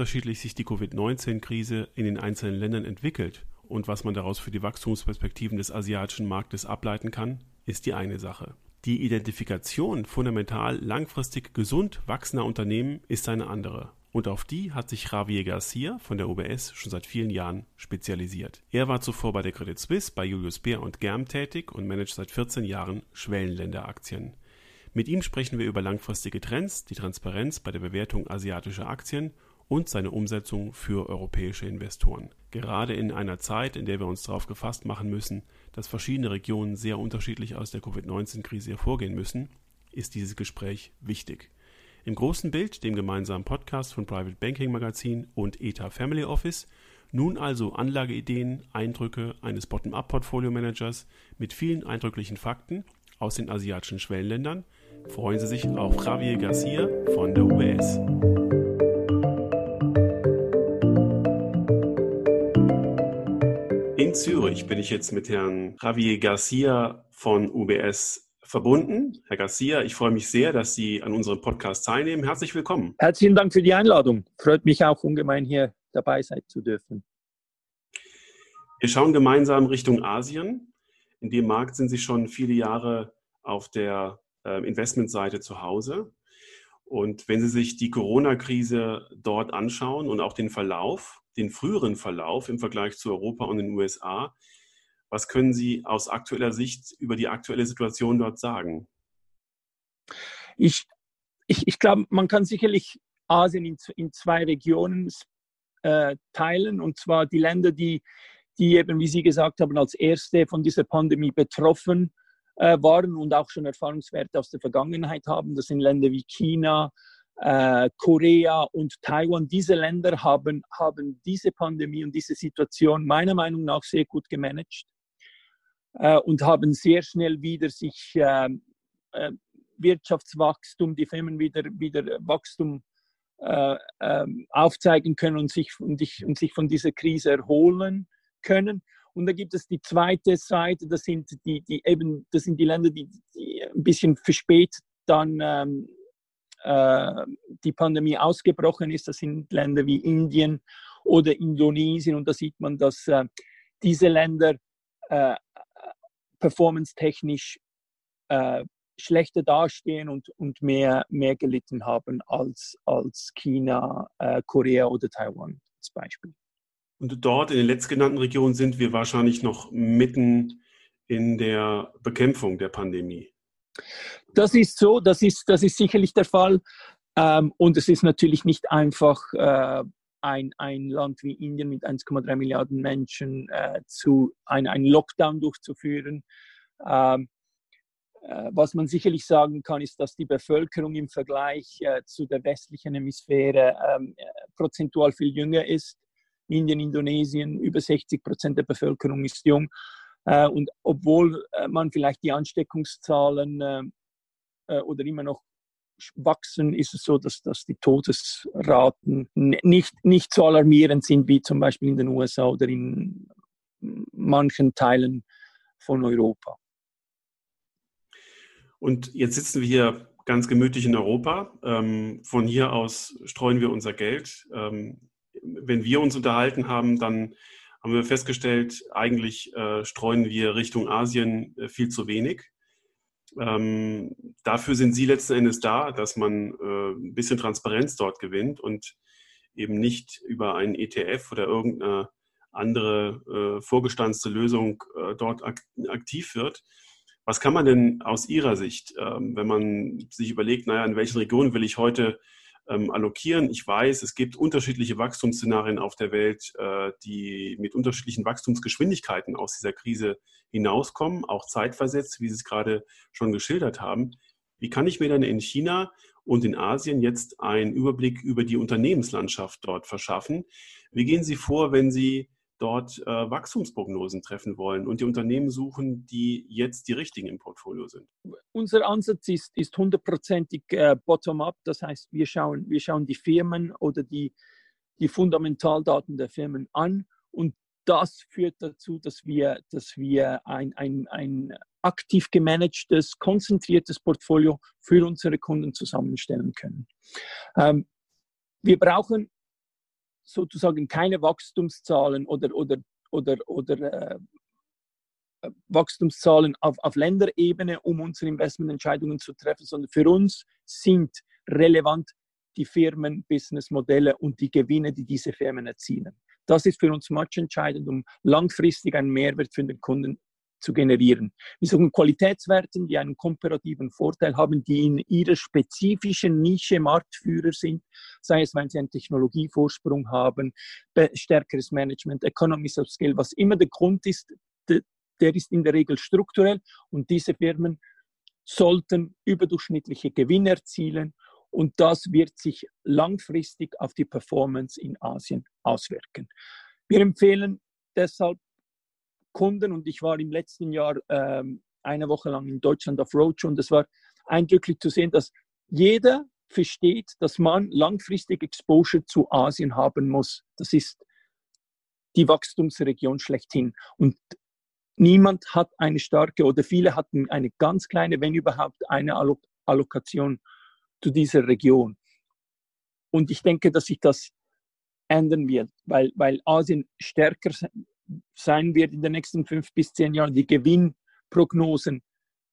Unterschiedlich sich die Covid-19-Krise in den einzelnen Ländern entwickelt und was man daraus für die Wachstumsperspektiven des asiatischen Marktes ableiten kann, ist die eine Sache. Die Identifikation fundamental langfristig gesund wachsender Unternehmen ist eine andere. Und auf die hat sich Javier Garcia von der UBS schon seit vielen Jahren spezialisiert. Er war zuvor bei der Credit Suisse, bei Julius Baer und Germ tätig und managt seit 14 Jahren Schwellenländeraktien. Mit ihm sprechen wir über langfristige Trends, die Transparenz bei der Bewertung asiatischer Aktien und seine Umsetzung für europäische Investoren. Gerade in einer Zeit, in der wir uns darauf gefasst machen müssen, dass verschiedene Regionen sehr unterschiedlich aus der Covid-19-Krise hervorgehen müssen, ist dieses Gespräch wichtig. Im großen Bild, dem gemeinsamen Podcast von Private Banking Magazin und ETA Family Office, nun also Anlageideen, Eindrücke eines Bottom-up-Portfolio-Managers mit vielen eindrücklichen Fakten aus den asiatischen Schwellenländern. Freuen Sie sich auf Javier Garcia von der UBS. In Zürich bin ich jetzt mit Herrn Javier Garcia von UBS verbunden. Herr Garcia, ich freue mich sehr, dass Sie an unserem Podcast teilnehmen. Herzlich willkommen. Herzlichen Dank für die Einladung. Freut mich auch ungemein, hier dabei sein zu dürfen. Wir schauen gemeinsam Richtung Asien. In dem Markt sind Sie schon viele Jahre auf der äh, Investmentseite zu Hause. Und wenn Sie sich die Corona-Krise dort anschauen und auch den Verlauf, den früheren Verlauf im Vergleich zu Europa und den USA, was können Sie aus aktueller Sicht über die aktuelle Situation dort sagen? Ich, ich, ich glaube, man kann sicherlich Asien in, in zwei Regionen äh, teilen, und zwar die Länder, die, die eben, wie Sie gesagt haben, als erste von dieser Pandemie betroffen waren und auch schon Erfahrungswerte aus der Vergangenheit haben. Das sind Länder wie China, äh, Korea und Taiwan. Diese Länder haben, haben diese Pandemie und diese Situation meiner Meinung nach sehr gut gemanagt äh, und haben sehr schnell wieder sich äh, äh, Wirtschaftswachstum, die Firmen wieder, wieder Wachstum äh, ähm, aufzeigen können und sich, und, ich, und sich von dieser Krise erholen können. Und da gibt es die zweite Seite, das sind die, die eben, das sind die Länder, die, die ein bisschen verspätet dann ähm, äh, die Pandemie ausgebrochen ist. Das sind Länder wie Indien oder Indonesien. Und da sieht man, dass äh, diese Länder äh, performance-technisch äh, schlechter dastehen und, und mehr, mehr gelitten haben als, als China, äh, Korea oder Taiwan als Beispiel. Und dort in den letztgenannten Regionen sind wir wahrscheinlich noch mitten in der Bekämpfung der Pandemie. Das ist so, das ist, das ist sicherlich der Fall. Ähm, und es ist natürlich nicht einfach, äh, ein, ein Land wie Indien mit 1,3 Milliarden Menschen äh, zu ein, einen Lockdown durchzuführen. Ähm, äh, was man sicherlich sagen kann, ist, dass die Bevölkerung im Vergleich zu der westlichen Hemisphäre ähm, äh, prozentual viel jünger ist. Indien, Indonesien, über 60 Prozent der Bevölkerung ist jung. Äh, und obwohl äh, man vielleicht die Ansteckungszahlen oder immer noch wachsen, ist es so, dass, dass die Todesraten nicht, nicht so alarmierend sind wie zum Beispiel in den USA oder in manchen Teilen von Europa. Und jetzt sitzen wir hier ganz gemütlich in Europa. Ähm, von hier aus streuen wir unser Geld. Wenn wir uns unterhalten haben, dann haben wir festgestellt, eigentlich äh, streuen wir Richtung Asien äh, viel zu wenig. Ähm, dafür sind sie letzten Endes da, dass man äh, ein bisschen Transparenz dort gewinnt und eben nicht über einen ETF oder irgendeine andere äh, vorgestanzte Lösung äh, dort ak aktiv wird. Was kann man denn aus Ihrer Sicht, ähm, wenn man sich überlegt, naja, in welchen Regionen will ich heute ähm, allokieren? Ich weiß, es gibt unterschiedliche Wachstumsszenarien auf der Welt, äh, die mit unterschiedlichen Wachstumsgeschwindigkeiten aus dieser Krise hinauskommen, auch zeitversetzt, wie Sie es gerade schon geschildert haben. Wie kann ich mir dann in China und in Asien jetzt einen Überblick über die Unternehmenslandschaft dort verschaffen? Wie gehen Sie vor, wenn Sie dort äh, Wachstumsprognosen treffen wollen und die Unternehmen suchen, die jetzt die richtigen im Portfolio sind? Unser Ansatz ist, ist hundertprozentig äh, bottom-up. Das heißt, wir schauen, wir schauen die Firmen oder die, die Fundamentaldaten der Firmen an und das führt dazu, dass wir, dass wir ein, ein, ein aktiv gemanagtes, konzentriertes Portfolio für unsere Kunden zusammenstellen können. Ähm, wir brauchen sozusagen keine Wachstumszahlen oder, oder, oder, oder äh, Wachstumszahlen auf, auf Länderebene, um unsere Investmententscheidungen zu treffen, sondern für uns sind relevant die Firmen, Businessmodelle und die Gewinne, die diese Firmen erzielen. Das ist für uns much entscheidend, um langfristig einen Mehrwert für den Kunden zu generieren. Wir suchen Qualitätswerten, die einen komparativen Vorteil haben, die in ihrer spezifischen Nische Marktführer sind, sei es, weil sie einen Technologievorsprung haben, stärkeres Management, Economies of Scale, was immer der Grund ist, der ist in der Regel strukturell und diese Firmen sollten überdurchschnittliche Gewinne erzielen und das wird sich langfristig auf die Performance in Asien auswirken. Wir empfehlen deshalb Kunden und ich war im letzten Jahr ähm, eine Woche lang in Deutschland auf Roadshow und es war eindrücklich zu sehen, dass jeder versteht, dass man langfristig Exposure zu Asien haben muss. Das ist die Wachstumsregion schlechthin. Und niemand hat eine starke oder viele hatten eine ganz kleine, wenn überhaupt, eine Allokation zu dieser Region. Und ich denke, dass sich das ändern wird, weil, weil Asien stärker sein wird in den nächsten fünf bis zehn Jahren. Die Gewinnprognosen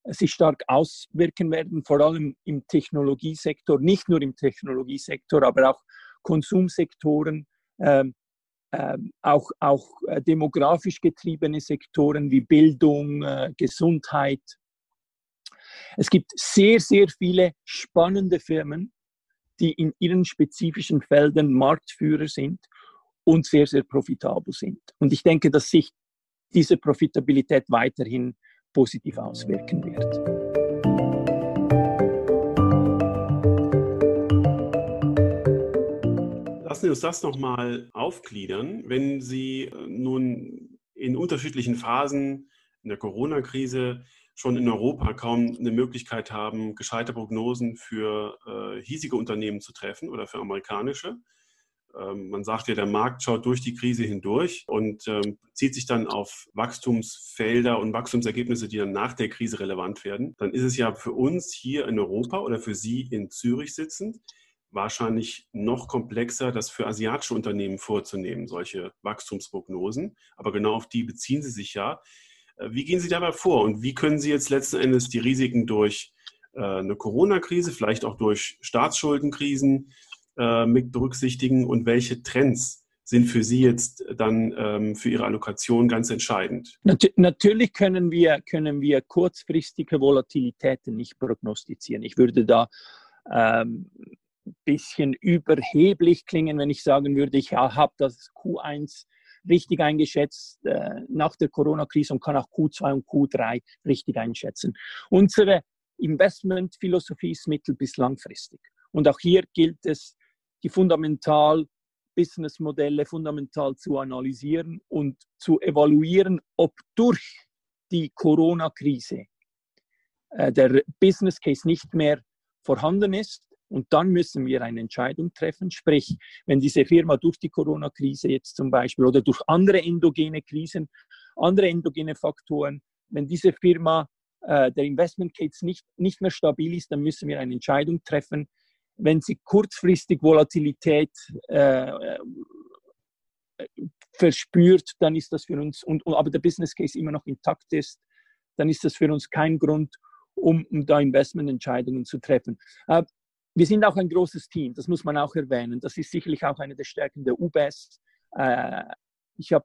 sich stark auswirken werden, vor allem im Technologiesektor, nicht nur im Technologiesektor, aber auch Konsumsektoren, ähm, ähm, auch, auch äh, demografisch getriebene Sektoren wie Bildung, äh, Gesundheit. Es gibt sehr, sehr viele spannende Firmen, die in ihren spezifischen Feldern Marktführer sind und sehr, sehr profitabel sind. Und ich denke, dass sich diese Profitabilität weiterhin positiv auswirken wird. Lassen Sie uns das nochmal aufgliedern. Wenn Sie äh, nun in unterschiedlichen Phasen in der Corona-Krise schon in Europa kaum eine Möglichkeit haben, gescheite Prognosen für äh, hiesige Unternehmen zu treffen oder für amerikanische, man sagt ja, der Markt schaut durch die Krise hindurch und ähm, zieht sich dann auf Wachstumsfelder und Wachstumsergebnisse, die dann nach der Krise relevant werden. Dann ist es ja für uns hier in Europa oder für Sie in Zürich sitzend wahrscheinlich noch komplexer, das für asiatische Unternehmen vorzunehmen, solche Wachstumsprognosen. Aber genau auf die beziehen Sie sich ja. Äh, wie gehen Sie dabei vor und wie können Sie jetzt letzten Endes die Risiken durch äh, eine Corona-Krise, vielleicht auch durch Staatsschuldenkrisen äh, mit berücksichtigen und welche Trends sind für Sie jetzt dann ähm, für Ihre Allokation ganz entscheidend? natürlich können wir, können wir kurzfristige Volatilitäten nicht prognostizieren. Ich würde da ähm, ein bisschen überheblich klingen, wenn ich sagen würde, ich habe das Q1 richtig eingeschätzt äh, nach der Corona-Krise und kann auch Q2 und Q3 richtig einschätzen. Unsere Investmentphilosophie ist mittel- bis langfristig. Und auch hier gilt es, die fundamental Businessmodelle fundamental zu analysieren und zu evaluieren, ob durch die Corona-Krise äh, der Business Case nicht mehr vorhanden ist. Und dann müssen wir eine Entscheidung treffen. Sprich, wenn diese Firma durch die Corona-Krise jetzt zum Beispiel oder durch andere endogene Krisen, andere endogene Faktoren, wenn diese Firma äh, der Investment Case nicht, nicht mehr stabil ist, dann müssen wir eine Entscheidung treffen, wenn sie kurzfristig Volatilität äh, äh, verspürt, dann ist das für uns, und, aber der Business Case immer noch intakt ist, dann ist das für uns kein Grund, um, um da Investmententscheidungen zu treffen. Äh, wir sind auch ein großes Team, das muss man auch erwähnen. Das ist sicherlich auch eine der Stärken der UBS. Äh, ich habe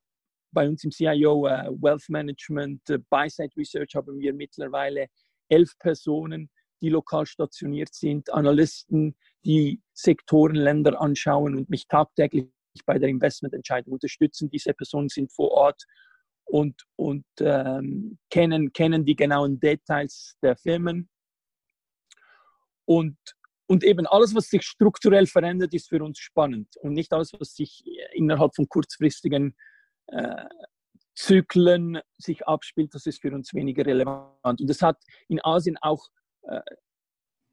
bei uns im CIO äh, Wealth Management, äh, Buy-Side Research haben wir mittlerweile elf Personen, die lokal stationiert sind, Analysten, die Sektoren, Länder anschauen und mich tagtäglich bei der Investmententscheidung unterstützen. Diese Personen sind vor Ort und, und ähm, kennen, kennen die genauen Details der Firmen. Und, und eben alles, was sich strukturell verändert, ist für uns spannend und nicht alles, was sich innerhalb von kurzfristigen äh, Zyklen sich abspielt, das ist für uns weniger relevant. Und das hat in Asien auch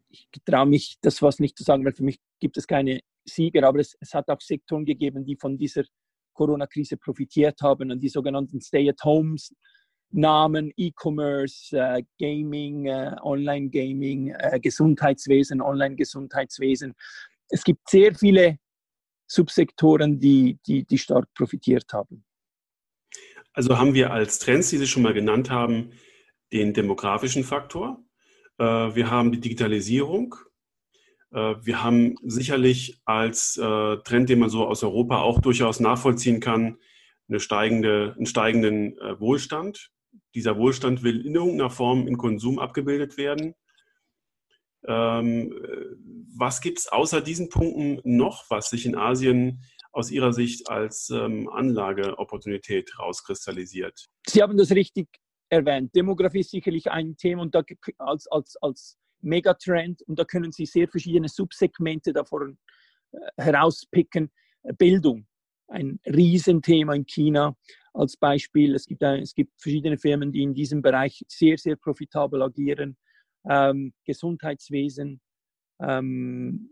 ich traue mich, das was nicht zu sagen, weil für mich gibt es keine Sieger, aber es, es hat auch Sektoren gegeben, die von dieser Corona-Krise profitiert haben und die sogenannten Stay-at-Homes. Namen, E-Commerce, äh, Gaming, äh, Online-Gaming, äh, Gesundheitswesen, Online-Gesundheitswesen. Es gibt sehr viele Subsektoren, die, die, die stark profitiert haben. Also haben wir als Trends, die Sie schon mal genannt haben, den demografischen Faktor. Äh, wir haben die Digitalisierung. Äh, wir haben sicherlich als äh, Trend, den man so aus Europa auch durchaus nachvollziehen kann, eine steigende, einen steigenden Wohlstand. Dieser Wohlstand will in irgendeiner Form in Konsum abgebildet werden. Ähm, was gibt es außer diesen Punkten noch, was sich in Asien aus Ihrer Sicht als ähm, Anlageopportunität rauskristallisiert? Sie haben das richtig erwähnt. Demografie ist sicherlich ein Thema und da als, als, als Megatrend und da können Sie sehr verschiedene Subsegmente davon äh, herauspicken. Bildung, ein Riesenthema in China als Beispiel. Es gibt, es gibt verschiedene Firmen, die in diesem Bereich sehr, sehr profitabel agieren. Ähm, Gesundheitswesen, ähm,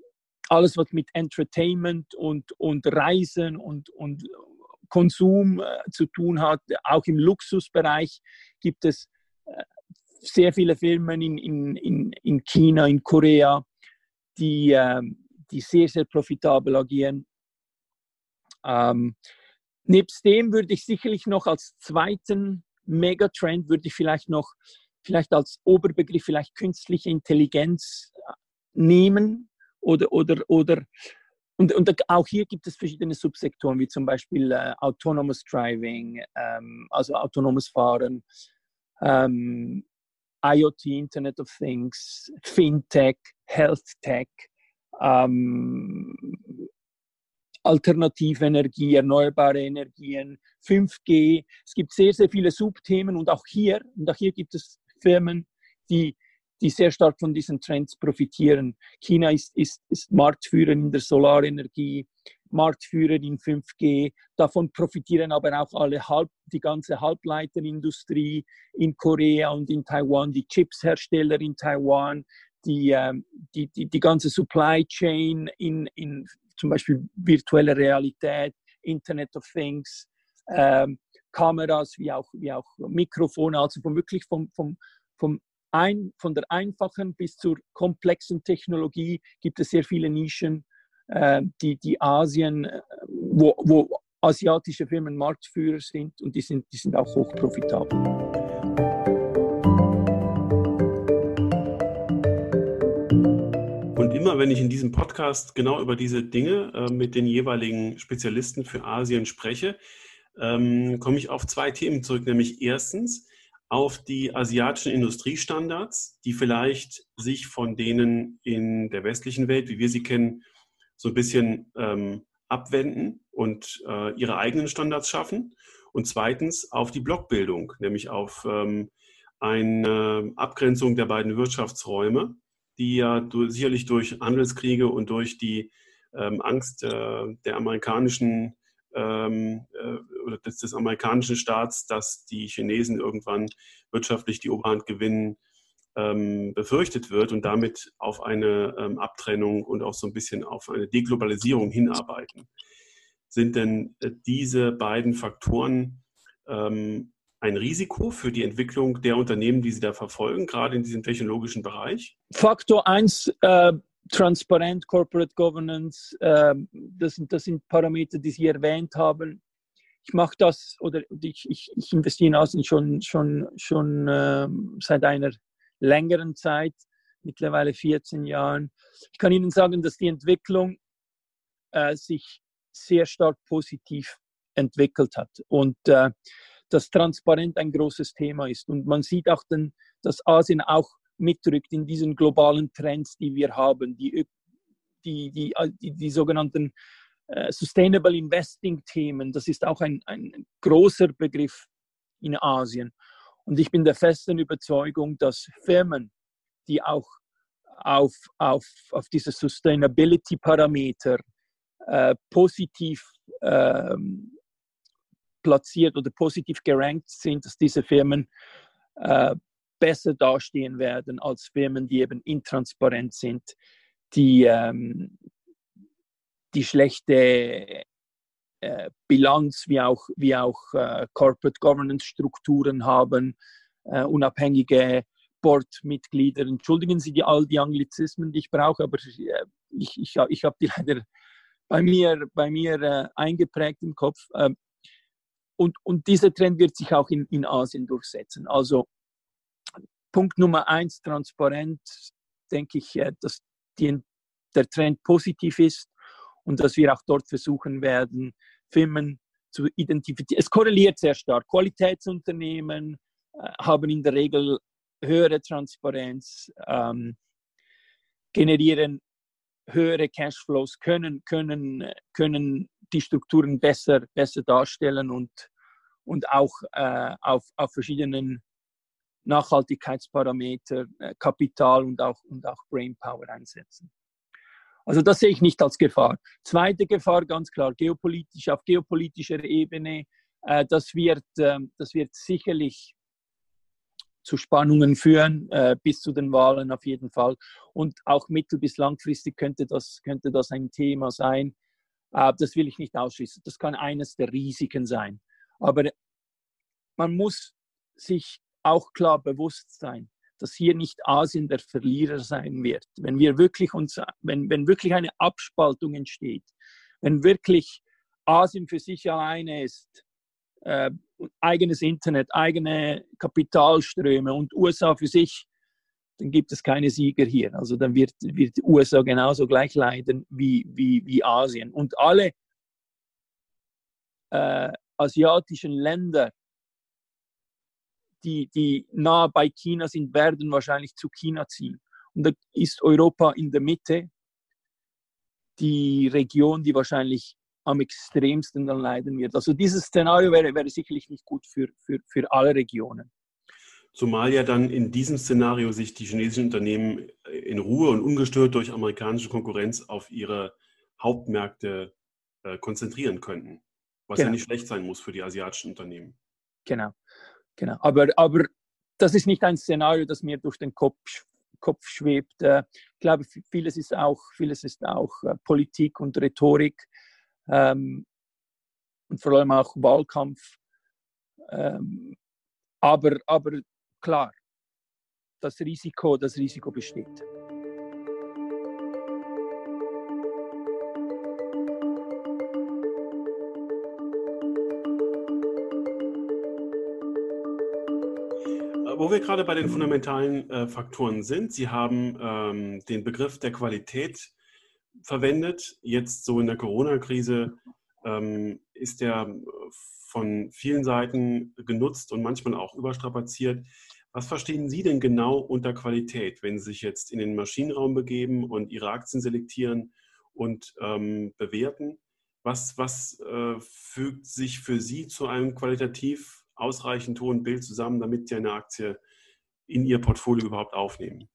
alles, was mit Entertainment und, und Reisen und, und Konsum äh, zu tun hat. Auch im Luxusbereich gibt es äh, sehr viele Firmen in, in, in, in China, in Korea, die, äh, die sehr, sehr profitabel agieren. Ähm, nebst dem würde ich sicherlich noch als zweiten Megatrend, würde ich vielleicht noch, vielleicht als Oberbegriff, vielleicht künstliche Intelligenz äh, nehmen oder, oder, oder und, und auch hier gibt es verschiedene Subsektoren, wie zum Beispiel äh, Autonomous Driving, ähm, also autonomes Fahren, ähm, IoT, Internet of Things, Fintech, Health Tech, ähm, alternative Energie, erneuerbare Energien, 5G. Es gibt sehr, sehr viele Subthemen und auch hier, und auch hier gibt es Firmen, die die sehr stark von diesen Trends profitieren. China ist, ist, ist Marktführer in der Solarenergie, Marktführer in 5G. Davon profitieren aber auch alle Halb, die ganze Halbleiterindustrie in Korea und in Taiwan, die Chipshersteller in Taiwan, die, ähm, die, die, die ganze Supply Chain in, in zum Beispiel virtuelle Realität, Internet of Things, ähm, Kameras wie auch, wie auch Mikrofone, also vom, wirklich vom, vom, vom ein, von der einfachen bis zur komplexen Technologie gibt es sehr viele Nischen, äh, die, die Asien, äh, wo, wo asiatische Firmen Marktführer sind und die sind, die sind auch hoch profitabel. Und immer wenn ich in diesem Podcast genau über diese Dinge äh, mit den jeweiligen Spezialisten für Asien spreche, ähm, komme ich auf zwei Themen zurück, nämlich erstens, auf die asiatischen Industriestandards, die vielleicht sich von denen in der westlichen Welt, wie wir sie kennen, so ein bisschen ähm, abwenden und äh, ihre eigenen Standards schaffen. Und zweitens auf die Blockbildung, nämlich auf ähm, eine Abgrenzung der beiden Wirtschaftsräume, die ja durch, sicherlich durch Handelskriege und durch die ähm, Angst äh, der amerikanischen ähm, äh, oder des, des, amerikanischen Staats, dass die Chinesen irgendwann wirtschaftlich die Oberhand gewinnen, ähm, befürchtet wird und damit auf eine ähm, Abtrennung und auch so ein bisschen auf eine Deglobalisierung hinarbeiten. Sind denn äh, diese beiden Faktoren ähm, ein Risiko für die Entwicklung der Unternehmen, die Sie da verfolgen, gerade in diesem technologischen Bereich? Faktor 1, äh, transparent, Corporate Governance, äh, das, sind, das sind Parameter, die Sie erwähnt haben. Ich mache das oder ich, ich, ich investiere in Asien schon, schon, schon äh, seit einer längeren Zeit, mittlerweile 14 Jahren. Ich kann Ihnen sagen, dass die Entwicklung äh, sich sehr stark positiv entwickelt hat und äh, dass Transparenz ein großes Thema ist. Und man sieht auch, dann, dass Asien auch mitrückt in diesen globalen Trends, die wir haben, die, die, die, die, die sogenannten äh, Sustainable Investing-Themen. Das ist auch ein, ein großer Begriff in Asien. Und ich bin der festen Überzeugung, dass Firmen, die auch auf, auf, auf diese Sustainability-Parameter äh, positiv ähm, platziert oder positiv gerankt sind, dass diese Firmen äh, besser dastehen werden als Firmen, die eben intransparent sind, die, ähm, die schlechte äh, Bilanz wie auch, wie auch äh, Corporate Governance Strukturen haben, äh, unabhängige Boardmitglieder. Entschuldigen Sie die, all die Anglizismen, die ich brauche, aber äh, ich, ich, ich habe die leider bei mir, bei mir äh, eingeprägt im Kopf. Ähm, und, und dieser Trend wird sich auch in, in Asien durchsetzen. Also Punkt Nummer eins, transparent, denke ich, äh, dass die, der Trend positiv ist und dass wir auch dort versuchen werden, Firmen zu identifizieren. Es korreliert sehr stark. Qualitätsunternehmen äh, haben in der Regel höhere Transparenz, ähm, generieren höhere Cashflows, können, können, können die Strukturen besser, besser darstellen und, und auch äh, auf, auf verschiedenen Nachhaltigkeitsparameter, äh, Kapital und auch, und auch Brainpower einsetzen. Also das sehe ich nicht als Gefahr. Zweite Gefahr, ganz klar, geopolitisch, auf geopolitischer Ebene, äh, das, wird, äh, das wird sicherlich zu Spannungen führen, äh, bis zu den Wahlen auf jeden Fall. Und auch mittel- bis langfristig könnte das, könnte das ein Thema sein. Äh, das will ich nicht ausschließen. Das kann eines der Risiken sein. Aber man muss sich auch klar bewusst sein, dass hier nicht Asien der Verlierer sein wird. Wenn wir wirklich uns, wenn, wenn wirklich eine Abspaltung entsteht, wenn wirklich Asien für sich alleine ist, äh, eigenes Internet, eigene Kapitalströme und USA für sich, dann gibt es keine Sieger hier. Also dann wird, wird die USA genauso gleich leiden wie, wie, wie Asien. Und alle äh, asiatischen Länder die, die nah bei China sind, werden wahrscheinlich zu China ziehen. Und da ist Europa in der Mitte die Region, die wahrscheinlich am extremsten dann leiden wird. Also dieses Szenario wäre, wäre sicherlich nicht gut für, für, für alle Regionen. Zumal ja dann in diesem Szenario sich die chinesischen Unternehmen in Ruhe und ungestört durch amerikanische Konkurrenz auf ihre Hauptmärkte äh, konzentrieren könnten. Was genau. ja nicht schlecht sein muss für die asiatischen Unternehmen. Genau. Genau. Aber, aber das ist nicht ein Szenario, das mir durch den Kopf, Kopf schwebt. Äh, ich glaube, vieles ist auch, vieles ist auch äh, Politik und Rhetorik ähm, und vor allem auch Wahlkampf. Ähm, aber, aber klar, das Risiko, das Risiko besteht. Wo wir gerade bei den fundamentalen äh, Faktoren sind, Sie haben ähm, den Begriff der Qualität verwendet. Jetzt so in der Corona-Krise ähm, ist der von vielen Seiten genutzt und manchmal auch überstrapaziert. Was verstehen Sie denn genau unter Qualität, wenn Sie sich jetzt in den Maschinenraum begeben und Ihre Aktien selektieren und ähm, bewerten? Was, was äh, fügt sich für Sie zu einem qualitativ ausreichend hohen Bild zusammen, damit Sie eine Aktie in Ihr Portfolio überhaupt aufnehmen?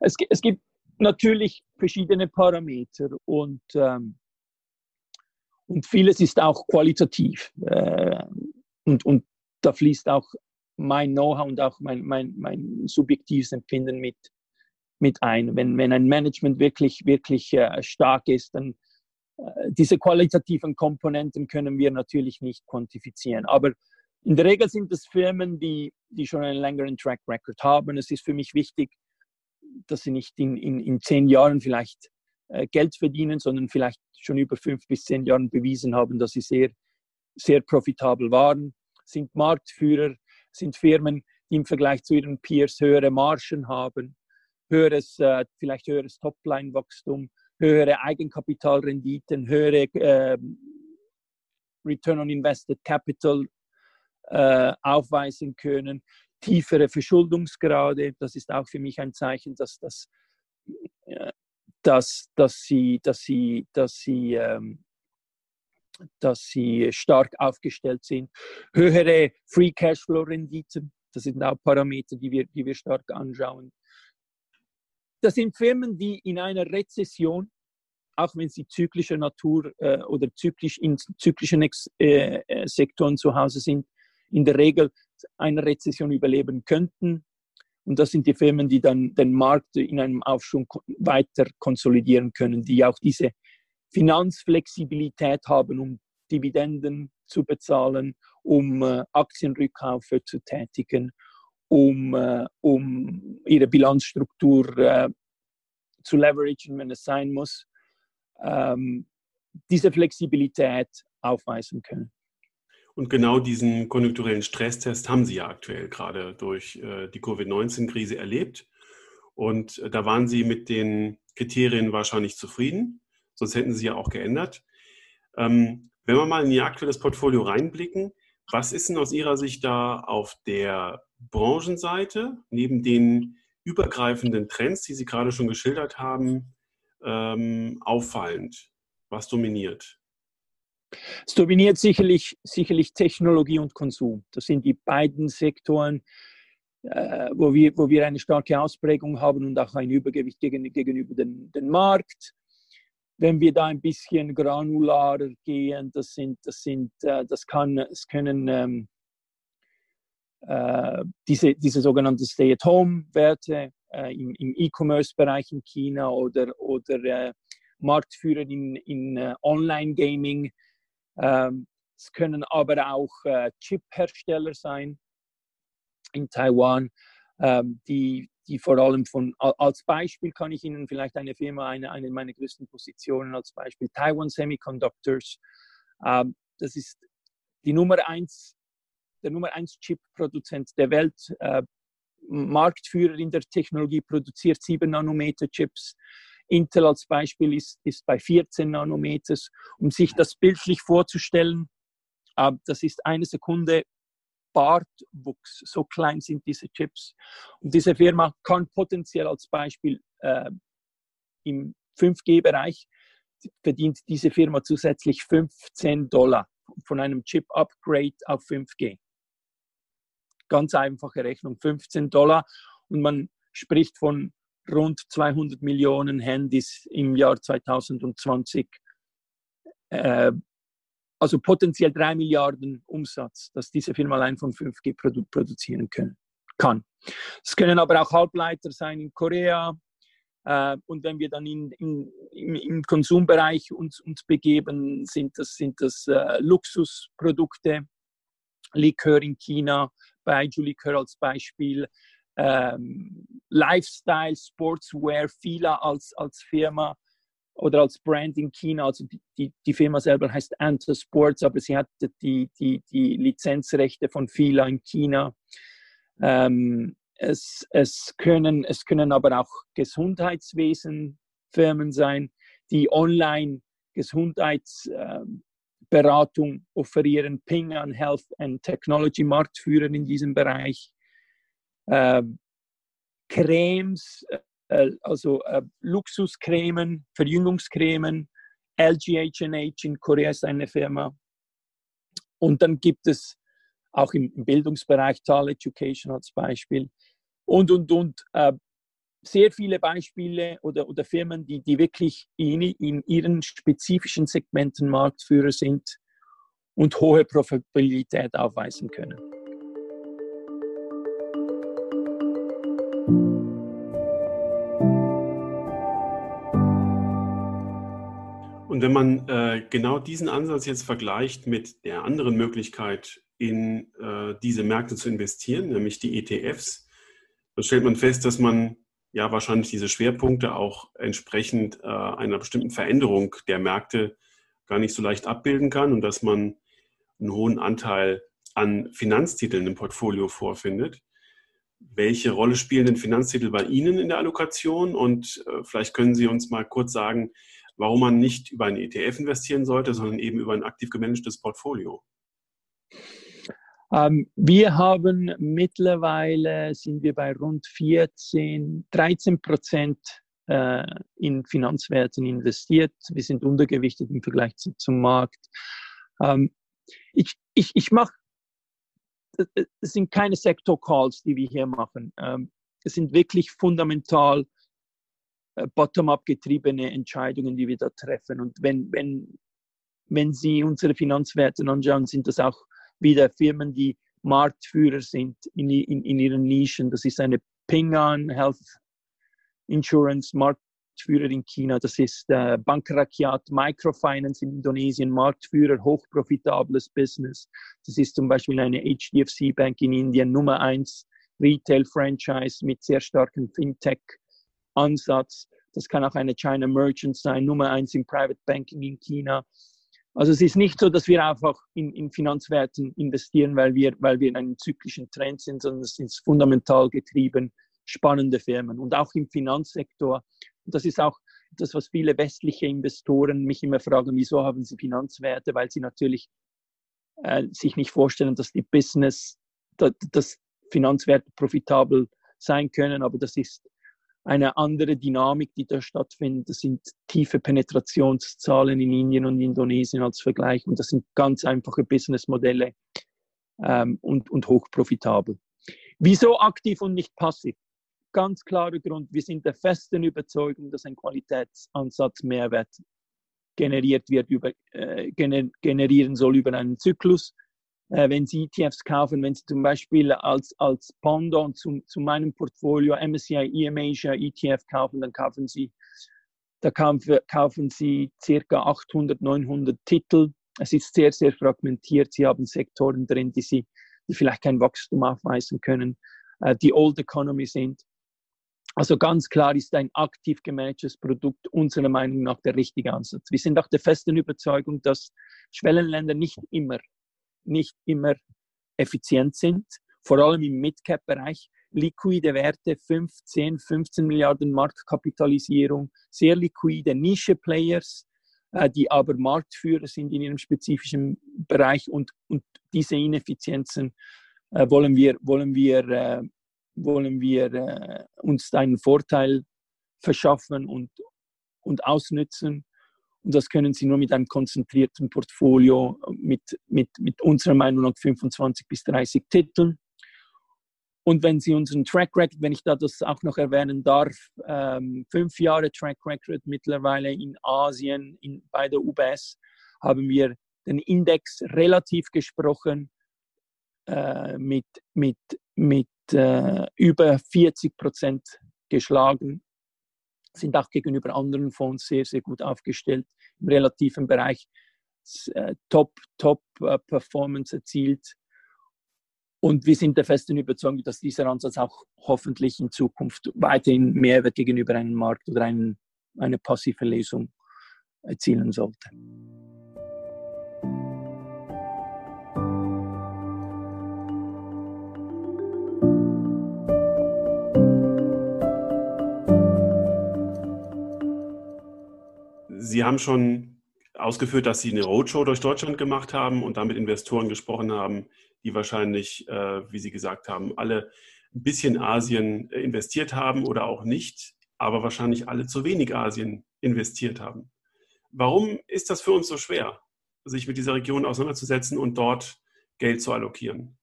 Es, es gibt natürlich verschiedene Parameter und, ähm, und vieles ist auch qualitativ. Äh, und, und da fließt auch mein Know-how und auch mein, mein, mein subjektives Empfinden mit, mit ein. Wenn, wenn ein Management wirklich, wirklich äh, stark ist, dann diese qualitativen Komponenten können wir natürlich nicht quantifizieren. Aber in der Regel sind es Firmen, die, die schon einen längeren Track Record haben. Es ist für mich wichtig, dass sie nicht in, in, in zehn Jahren vielleicht äh, Geld verdienen, sondern vielleicht schon über fünf bis zehn Jahren bewiesen haben, dass sie sehr, sehr profitabel waren, sind Marktführer, sind Firmen, die im Vergleich zu ihren Peers höhere Margen haben, höheres, äh, vielleicht höheres Topline-Wachstum, höhere Eigenkapitalrenditen, höhere äh, Return on Invested Capital äh, aufweisen können, tiefere Verschuldungsgrade. Das ist auch für mich ein Zeichen, dass, dass, äh, dass, dass sie, dass sie, dass sie ähm, dass sie stark aufgestellt sind. Höhere Free Cashflow Renditen, das sind auch Parameter, die wir, die wir stark anschauen. Das sind Firmen, die in einer Rezession, auch wenn sie zyklischer Natur äh, oder zyklisch in zyklischen äh, äh, Sektoren zu Hause sind, in der Regel eine Rezession überleben könnten. Und das sind die Firmen, die dann den Markt in einem Aufschwung weiter konsolidieren können, die auch diese Finanzflexibilität haben, um Dividenden zu bezahlen, um äh, Aktienrückkäufe zu tätigen um, äh, um ihre Bilanzstruktur äh, zu leveragen, wenn es sein muss. ähm, diese Flexibilität aufweisen können. Und genau diesen konjunkturellen Stresstest haben Sie ja aktuell gerade durch äh, die Covid-19-Krise erlebt. Und äh, da waren Sie mit den Kriterien wahrscheinlich zufrieden, sonst hätten Sie ja auch geändert. Ähm, wenn wir mal in Ihr aktuelles Portfolio reinblicken, was ist denn aus Ihrer Sicht da auf der Branchenseite, neben den übergreifenden Trends, die Sie gerade schon geschildert haben, ähm, auffallend? Was dominiert? Es dominiert sicherlich, sicherlich Technologie und Konsum. Das sind die beiden Sektoren, äh, wo, wir, wo wir eine starke Ausprägung haben und auch ein Übergewicht gegen, gegenüber dem den Markt. Wenn wir da ein bisschen granularer gehen, das sind, das sind, äh, das kann, es können ähm, äh, diese, diese sogenannten Stay-at-Home-Werte äh, im, im E-Commerce-Bereich in China oder, oder äh, Marktführer in, in äh, Online-Gaming. Ähm, es können aber auch äh, Chip-Hersteller sein in Taiwan, ähm, die, die vor allem von, als Beispiel kann ich Ihnen vielleicht eine Firma, eine, eine meiner größten Positionen als Beispiel, Taiwan Semiconductors. Ähm, das ist die Nummer eins, der Nummer eins Chip-Produzent der Welt, äh, Marktführer in der Technologie, produziert 7 Nanometer Chips. Intel als Beispiel ist, ist bei 14 Nanometers. Um sich das bildlich vorzustellen, äh, das ist eine Sekunde Bartwuchs. So klein sind diese Chips. Und diese Firma kann potenziell als Beispiel äh, im 5G-Bereich verdient diese Firma zusätzlich 15 Dollar von einem Chip-Upgrade auf 5G. Ganz einfache Rechnung, 15 Dollar. Und man spricht von rund 200 Millionen Handys im Jahr 2020. Äh, also potenziell 3 Milliarden Umsatz, dass diese Firma allein von 5G produ produzieren können, kann. Es können aber auch Halbleiter sein in Korea. Äh, und wenn wir dann in, in, im, im, Konsumbereich uns, uns begeben, sind das, sind das äh, Luxusprodukte, Likör in China, Baijiu Likör als Beispiel, ähm, Lifestyle, Sportswear, Fila als, als Firma oder als Brand in China. Also die, die, die Firma selber heißt Anta Sports, aber sie hat die, die, die Lizenzrechte von Fila in China. Ähm, es, es, können, es können aber auch Gesundheitswesenfirmen sein, die online Gesundheitsberatung ähm, offerieren. Ping an Health and Technology Marktführer in diesem Bereich äh, Cremes, äh, also äh, Luxuscremen, Verjüngungscremen. LGH&H in Korea ist eine Firma. Und dann gibt es auch im, im Bildungsbereich Tal Education als Beispiel. Und, und, und äh, sehr viele Beispiele oder, oder Firmen, die, die wirklich in, in ihren spezifischen Segmenten Marktführer sind und hohe Profitabilität aufweisen können. Und wenn man äh, genau diesen Ansatz jetzt vergleicht mit der anderen Möglichkeit, in äh, diese Märkte zu investieren, nämlich die ETFs, dann stellt man fest, dass man ja wahrscheinlich diese Schwerpunkte auch entsprechend äh, einer bestimmten Veränderung der Märkte gar nicht so leicht abbilden kann und dass man einen hohen Anteil an Finanztiteln im Portfolio vorfindet. Welche Rolle spielen denn Finanztitel bei Ihnen in der Allokation? Und äh, vielleicht können Sie uns mal kurz sagen, warum man nicht über einen ETF investieren sollte, sondern eben über ein aktiv gemanagtes Portfolio? Ähm, wir haben mittlerweile, sind wir bei rund 14, 13 Prozent äh, in Finanzwerten investiert. Wir sind untergewichtet im Vergleich zu, zum Markt. Ähm, ich ich, ich mache, es sind keine Sektor-Calls, die wir hier machen. Ähm, es sind wirklich fundamental äh, bottom-up getriebene Entscheidungen, die wir da treffen. Und wenn, wenn, wenn Sie unsere Finanzwerte anschauen, sind das auch wieder Firmen, die Marktführer sind in, in, in ihren Nischen. Das ist eine Ping An Health Insurance Marktführer in China. Das ist äh, Bank Rakyat Microfinance in Indonesien, Marktführer, hochprofitables Business. Das ist zum Beispiel eine HDFC Bank in Indien, Nummer eins Retail Franchise mit sehr starkem Fintech Ansatz. das kann auch eine China Merchant sein, Nummer eins im Private Banking in China. Also es ist nicht so, dass wir einfach in, in Finanzwerten investieren, weil wir, weil wir in einem zyklischen Trend sind, sondern es sind fundamental getrieben spannende Firmen. Und auch im Finanzsektor, das ist auch das, was viele westliche Investoren mich immer fragen, wieso haben sie Finanzwerte, weil sie natürlich äh, sich nicht vorstellen, dass die Business, dass, dass Finanzwerte profitabel sein können, aber das ist eine andere Dynamik, die da stattfindet. Das sind tiefe Penetrationszahlen in Indien und Indonesien als Vergleich und das sind ganz einfache Businessmodelle ähm, und, und hochprofitabel. Wieso aktiv und nicht passiv? Ganz klarer Grund, wir sind der festen Überzeugung, dass ein Qualitätsansatz Mehrwert generiert wird, über, äh, generieren soll über einen Zyklus wenn Sie ETFs kaufen, wenn Sie zum Beispiel als, als Pendant zu, zu meinem Portfolio MSCI EM Asia ETF kaufen, dann kaufen Sie, da kaufen Sie circa 800, 900 Titel. Es ist sehr, sehr fragmentiert. Sie haben Sektoren drin, die, Sie, die vielleicht kein Wachstum aufweisen können, äh, die Old Economy sind. Also ganz klar ist ein aktiv gemanagtes Produkt unserer Meinung nach der richtige Ansatz. Wir sind auch der festen Überzeugung, dass Schwellenländer nicht immer nicht immer effizient sind, vor allem im Mid-Cap-Bereich. Liquide Werte, 15, 15 Milliarden Marktkapitalisierung, sehr liquide Nische-Players, äh, die aber Marktführer sind in ihrem spezifischen Bereich und, und diese Ineffizienzen äh, wollen wir, wollen wir, äh, wollen wir uns einen Vorteil verschaffen und, und ausnützen. Und das können Sie nur mit einem konzentrierten Portfolio mit, mit, mit unserer Meinung nach 25 bis 30 Titeln. Und wenn Sie unseren Track Record, wenn ich da das auch noch erwähnen darf, ähm, fünf Jahre Track Record mittlerweile in Asien, in, bei der UBS, haben wir den Index relativ gesprochen äh, mit, mit, mit äh, über 40 Prozent geschlagen sind auch gegenüber anderen Fonds sehr, sehr gut aufgestellt im relativen Bereich. Äh, top, top äh, Performance erzielt. Und wir sind der festen Überzeugung, dass dieser Ansatz auch hoffentlich in Zukunft weiterhin Mehrwert gegenüber einem Markt oder einen, eine passive Lesung erzielen sollte. Sie haben schon ausgeführt, dass Sie eine Roadshow durch Deutschland gemacht haben und damit Investoren gesprochen haben, die wahrscheinlich, äh, wie Sie gesagt haben, alle ein bisschen Asien investiert haben oder auch nicht, aber wahrscheinlich alle zu wenig Asien investiert haben. Warum ist das für uns so schwer, sich mit dieser Region auseinanderzusetzen und dort Geld zu allokieren?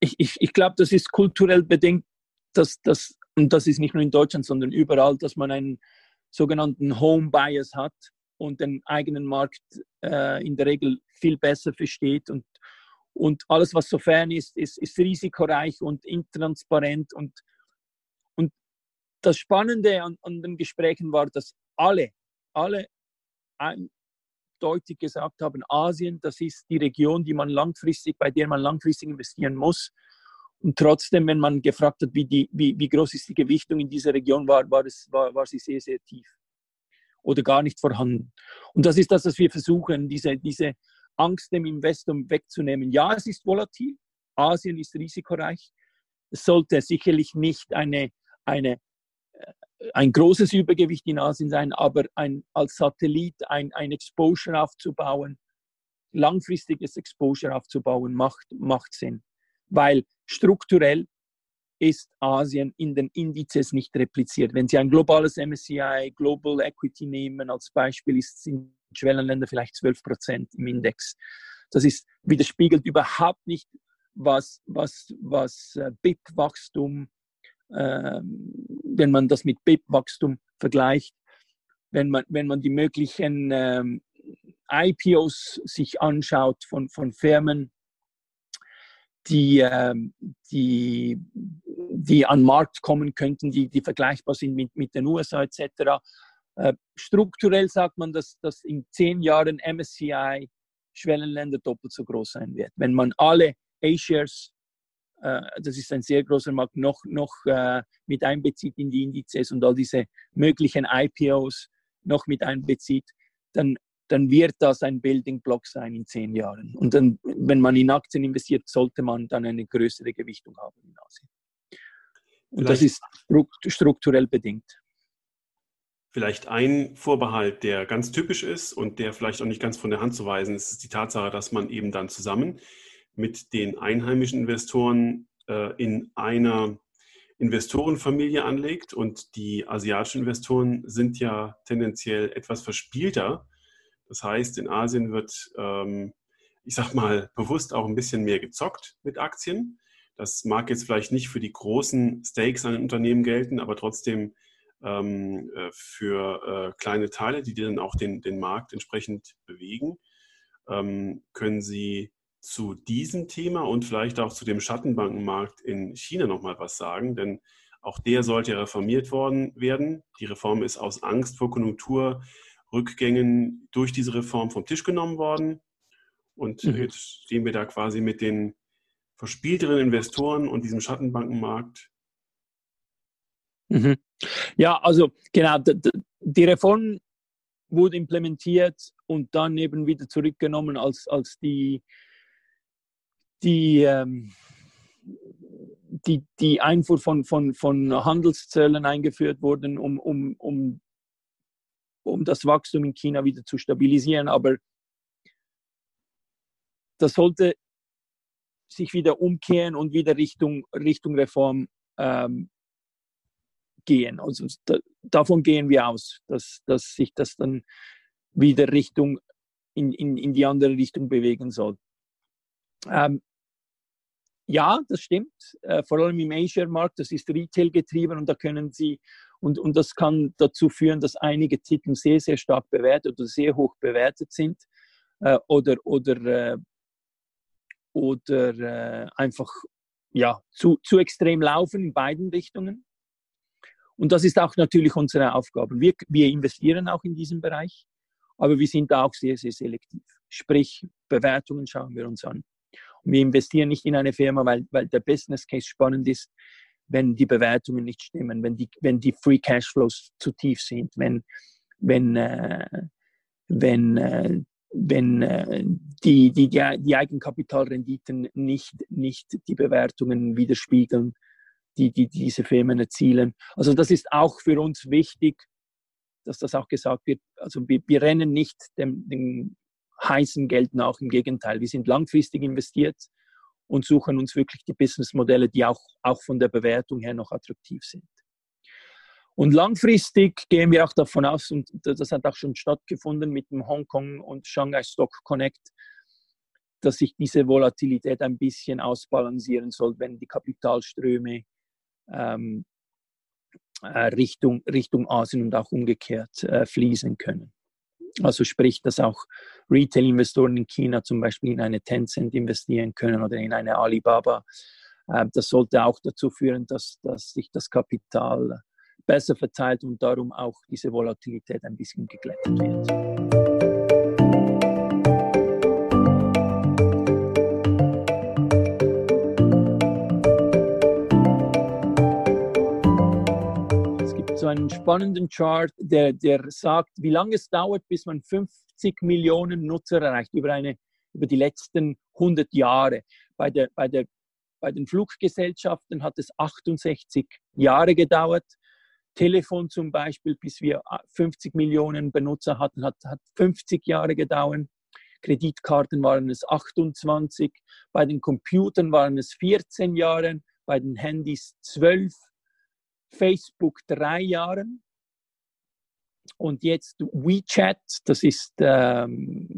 Ich, ich, ich glaube, das ist kulturell bedingt, dass das, und das ist nicht nur in Deutschland, sondern überall, dass man einen sogenannten Home Bias hat und den eigenen Markt äh, in der Regel viel besser versteht und, und alles, was so fern ist, ist, ist risikoreich und intransparent und, und das Spannende an, an den Gesprächen war, dass alle, alle deutlich gesagt haben, Asien, das ist die Region, die man langfristig, bei der man langfristig investieren muss. Und trotzdem, wenn man gefragt hat, wie, die, wie, wie groß ist die Gewichtung in dieser Region, war, war, es, war, war sie sehr, sehr tief oder gar nicht vorhanden. Und das ist das, was wir versuchen, diese, diese Angst dem Investor wegzunehmen. Ja, es ist volatil, Asien ist risikoreich. Es sollte sicherlich nicht eine, eine, äh, ein großes Übergewicht in Asien sein, aber ein, als Satellit ein, ein Exposure aufzubauen, langfristiges Exposure aufzubauen, macht, macht Sinn weil strukturell ist Asien in den Indizes nicht repliziert. Wenn Sie ein globales MSCI Global Equity nehmen als Beispiel, ist sind Schwellenländer vielleicht 12 Prozent im Index. Das ist, widerspiegelt überhaupt nicht, was, was, was äh, BIP-Wachstum, äh, wenn man das mit BIP-Wachstum vergleicht, wenn man, wenn man die möglichen ähm, IPOs sich anschaut von, von Firmen, die, ähm, die, die an den Markt kommen könnten, die, die vergleichbar sind mit, mit den USA etc. Äh, strukturell sagt man, dass, dass in zehn Jahren MSCI Schwellenländer doppelt so groß sein wird. Wenn man alle A-Shares äh, das ist ein sehr großer Markt, noch, noch äh, mit einbezieht in die Indizes und all diese möglichen IPOs noch mit einbezieht, dann, dann wird das ein Building Block sein in zehn Jahren. Und dann, wenn man in Aktien investiert, sollte man dann eine größere Gewichtung haben in Asien. Und Vielleicht. das ist strukturell bedingt. Vielleicht ein Vorbehalt, der ganz typisch ist und der vielleicht auch nicht ganz von der Hand zu weisen ist, ist die Tatsache, dass man eben dann zusammen mit den einheimischen Investoren äh, in einer Investorenfamilie anlegt. Und die asiatischen Investoren sind ja tendenziell etwas verspielter. Das heißt, in Asien wird, ähm, ich sag mal, bewusst auch ein bisschen mehr gezockt mit Aktien. Das mag jetzt vielleicht nicht für die großen Stakes an den Unternehmen gelten, aber trotzdem ähm, äh, für äh, kleine Teile, die dann auch den, den Markt entsprechend bewegen. Ähm, können Sie zu diesem Thema und vielleicht auch zu dem Schattenbankenmarkt in China nochmal was sagen? Denn auch der sollte reformiert worden werden. Die Reform ist aus Angst vor Konjunkturrückgängen durch diese Reform vom Tisch genommen worden. Und mhm. jetzt stehen wir da quasi mit den verspielteren Investoren und diesem Schattenbankenmarkt Mhm. Ja, also genau, die Reform wurde implementiert und dann eben wieder zurückgenommen, als, als die, die, ähm, die, die Einfuhr von, von, von Handelszöllen eingeführt wurden, um, um, um, um das Wachstum in China wieder zu stabilisieren. Aber das sollte sich wieder umkehren und wieder Richtung, Richtung Reform ähm, gehen. Also da, davon gehen wir aus, dass, dass sich das dann wieder Richtung in, in, in die andere Richtung bewegen soll. Ähm, ja, das stimmt. Äh, vor allem im Asia-Markt, das ist Retail getrieben und da können Sie, und, und das kann dazu führen, dass einige Titel sehr, sehr stark bewertet oder sehr hoch bewertet sind äh, oder, oder, äh, oder äh, einfach ja, zu, zu extrem laufen in beiden Richtungen. Und das ist auch natürlich unsere Aufgabe. Wir, wir investieren auch in diesem Bereich, aber wir sind da auch sehr, sehr selektiv. Sprich, Bewertungen schauen wir uns an. Und wir investieren nicht in eine Firma, weil, weil der Business Case spannend ist, wenn die Bewertungen nicht stimmen, wenn die, wenn die Free Cashflows zu tief sind, wenn, wenn, äh, wenn, äh, wenn äh, die, die, die, Eigenkapitalrenditen nicht, nicht die Bewertungen widerspiegeln die, die diese Firmen erzielen. Also das ist auch für uns wichtig, dass das auch gesagt wird. Also wir, wir rennen nicht dem, dem heißen Geld nach, im Gegenteil. Wir sind langfristig investiert und suchen uns wirklich die Businessmodelle, die auch, auch von der Bewertung her noch attraktiv sind. Und langfristig gehen wir auch davon aus, und das hat auch schon stattgefunden mit dem Hongkong und Shanghai Stock Connect, dass sich diese Volatilität ein bisschen ausbalancieren soll, wenn die Kapitalströme ähm, äh, Richtung, Richtung Asien und auch umgekehrt äh, fließen können. Also sprich, dass auch Retail-Investoren in China zum Beispiel in eine Tencent investieren können oder in eine Alibaba. Äh, das sollte auch dazu führen, dass, dass sich das Kapital besser verteilt und darum auch diese Volatilität ein bisschen geglättet wird. So einen spannenden Chart, der, der sagt, wie lange es dauert, bis man 50 Millionen Nutzer erreicht über, eine, über die letzten 100 Jahre. Bei, der, bei, der, bei den Fluggesellschaften hat es 68 Jahre gedauert. Telefon zum Beispiel, bis wir 50 Millionen Benutzer hatten, hat, hat 50 Jahre gedauert. Kreditkarten waren es 28, bei den Computern waren es 14 Jahre, bei den Handys 12 Facebook drei Jahren und jetzt WeChat, das ist ähm,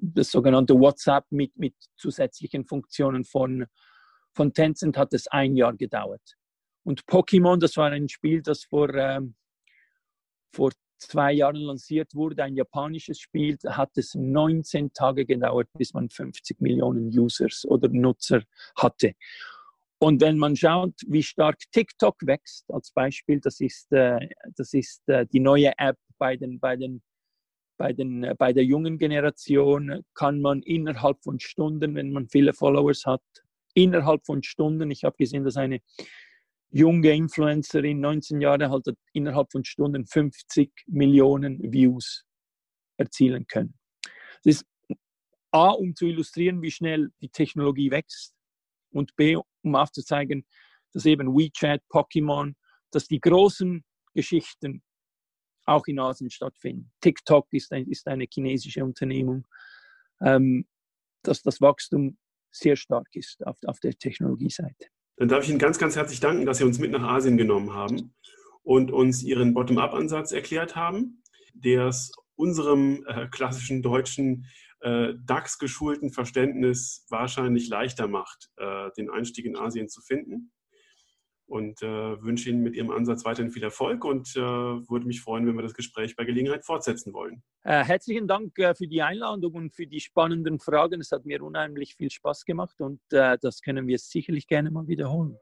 das sogenannte WhatsApp mit, mit zusätzlichen Funktionen von, von Tencent, hat es ein Jahr gedauert. Und Pokémon, das war ein Spiel, das vor, ähm, vor zwei Jahren lanciert wurde, ein japanisches Spiel, hat es 19 Tage gedauert, bis man 50 Millionen Users oder Nutzer hatte. Und wenn man schaut, wie stark TikTok wächst, als Beispiel, das ist, äh, das ist äh, die neue App bei, den, bei, den, bei, den, äh, bei der jungen Generation, kann man innerhalb von Stunden, wenn man viele Followers hat, innerhalb von Stunden, ich habe gesehen, dass eine junge Influencerin, 19 Jahre alt, innerhalb von Stunden 50 Millionen Views erzielen können. Das ist A, um zu illustrieren, wie schnell die Technologie wächst und B, um aufzuzeigen, dass eben WeChat, Pokémon, dass die großen Geschichten auch in Asien stattfinden. TikTok ist, ein, ist eine chinesische Unternehmung, ähm, dass das Wachstum sehr stark ist auf, auf der Technologieseite. Dann darf ich Ihnen ganz, ganz herzlich danken, dass Sie uns mit nach Asien genommen haben und uns Ihren Bottom-up-Ansatz erklärt haben, der es unserem äh, klassischen deutschen äh, DAX-geschulten Verständnis wahrscheinlich leichter macht, äh, den Einstieg in Asien zu finden und äh, wünsche Ihnen mit Ihrem Ansatz weiterhin viel Erfolg und äh, würde mich freuen, wenn wir das Gespräch bei Gelegenheit fortsetzen wollen. Äh, herzlichen Dank äh, für die Einladung und für die spannenden Fragen. Es hat mir unheimlich viel Spaß gemacht und das können wir sicherlich gerne mal wiederholen.